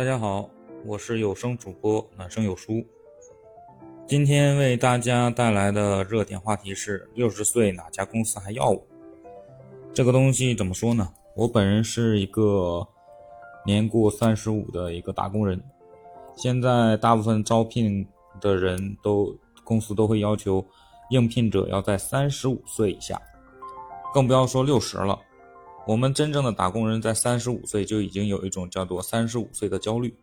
大家好，我是有声主播暖声有书。今天为大家带来的热点话题是：六十岁哪家公司还要我？这个东西怎么说呢？我本人是一个年过三十五的一个打工人，现在大部分招聘的人都公司都会要求应聘者要在三十五岁以下，更不要说六十了。我们真正的打工人在三十五岁就已经有一种叫做三十五岁的焦虑，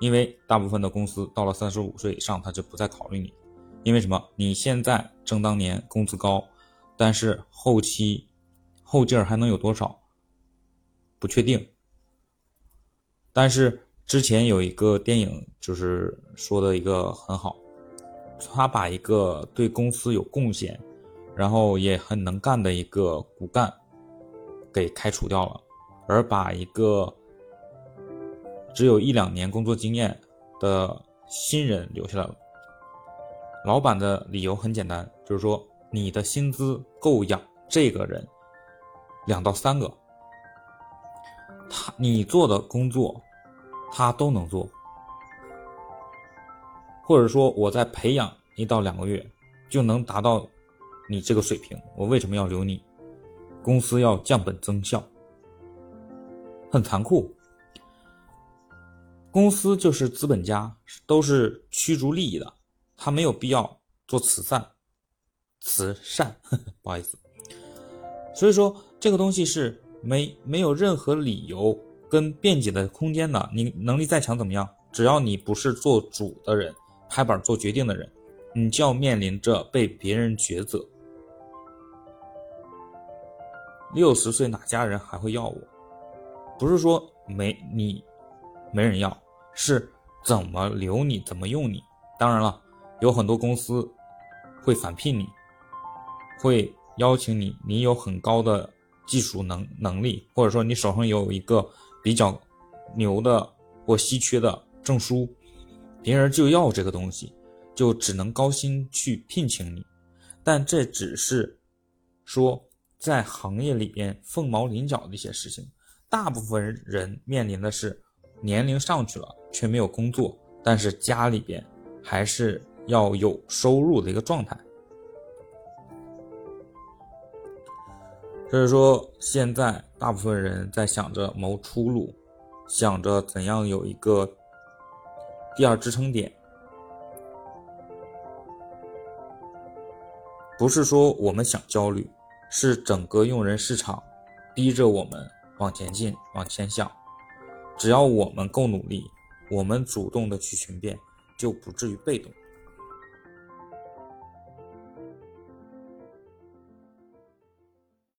因为大部分的公司到了三十五岁以上，他就不再考虑你，因为什么？你现在正当年，工资高，但是后期后劲儿还能有多少？不确定。但是之前有一个电影就是说的一个很好，他把一个对公司有贡献，然后也很能干的一个骨干。给开除掉了，而把一个只有一两年工作经验的新人留下来了。老板的理由很简单，就是说你的薪资够养这个人两到三个，他你做的工作他都能做，或者说我在培养一到两个月就能达到你这个水平，我为什么要留你？公司要降本增效，很残酷。公司就是资本家，都是驱逐利益的，他没有必要做慈善，慈善，不好意思。所以说，这个东西是没没有任何理由跟辩解的空间的。你能力再强怎么样？只要你不是做主的人，拍板做决定的人，你就要面临着被别人抉择。六十岁哪家人还会要我？不是说没你，没人要，是怎么留你，怎么用你。当然了，有很多公司会返聘你，会邀请你，你有很高的技术能能力，或者说你手上有一个比较牛的或稀缺的证书，别人就要这个东西，就只能高薪去聘请你。但这只是说。在行业里边凤毛麟角的一些事情，大部分人面临的是年龄上去了却没有工作，但是家里边还是要有收入的一个状态。所以说，现在大部分人在想着谋出路，想着怎样有一个第二支撑点，不是说我们想焦虑。是整个用人市场逼着我们往前进、往前想。只要我们够努力，我们主动的去寻变，就不至于被动。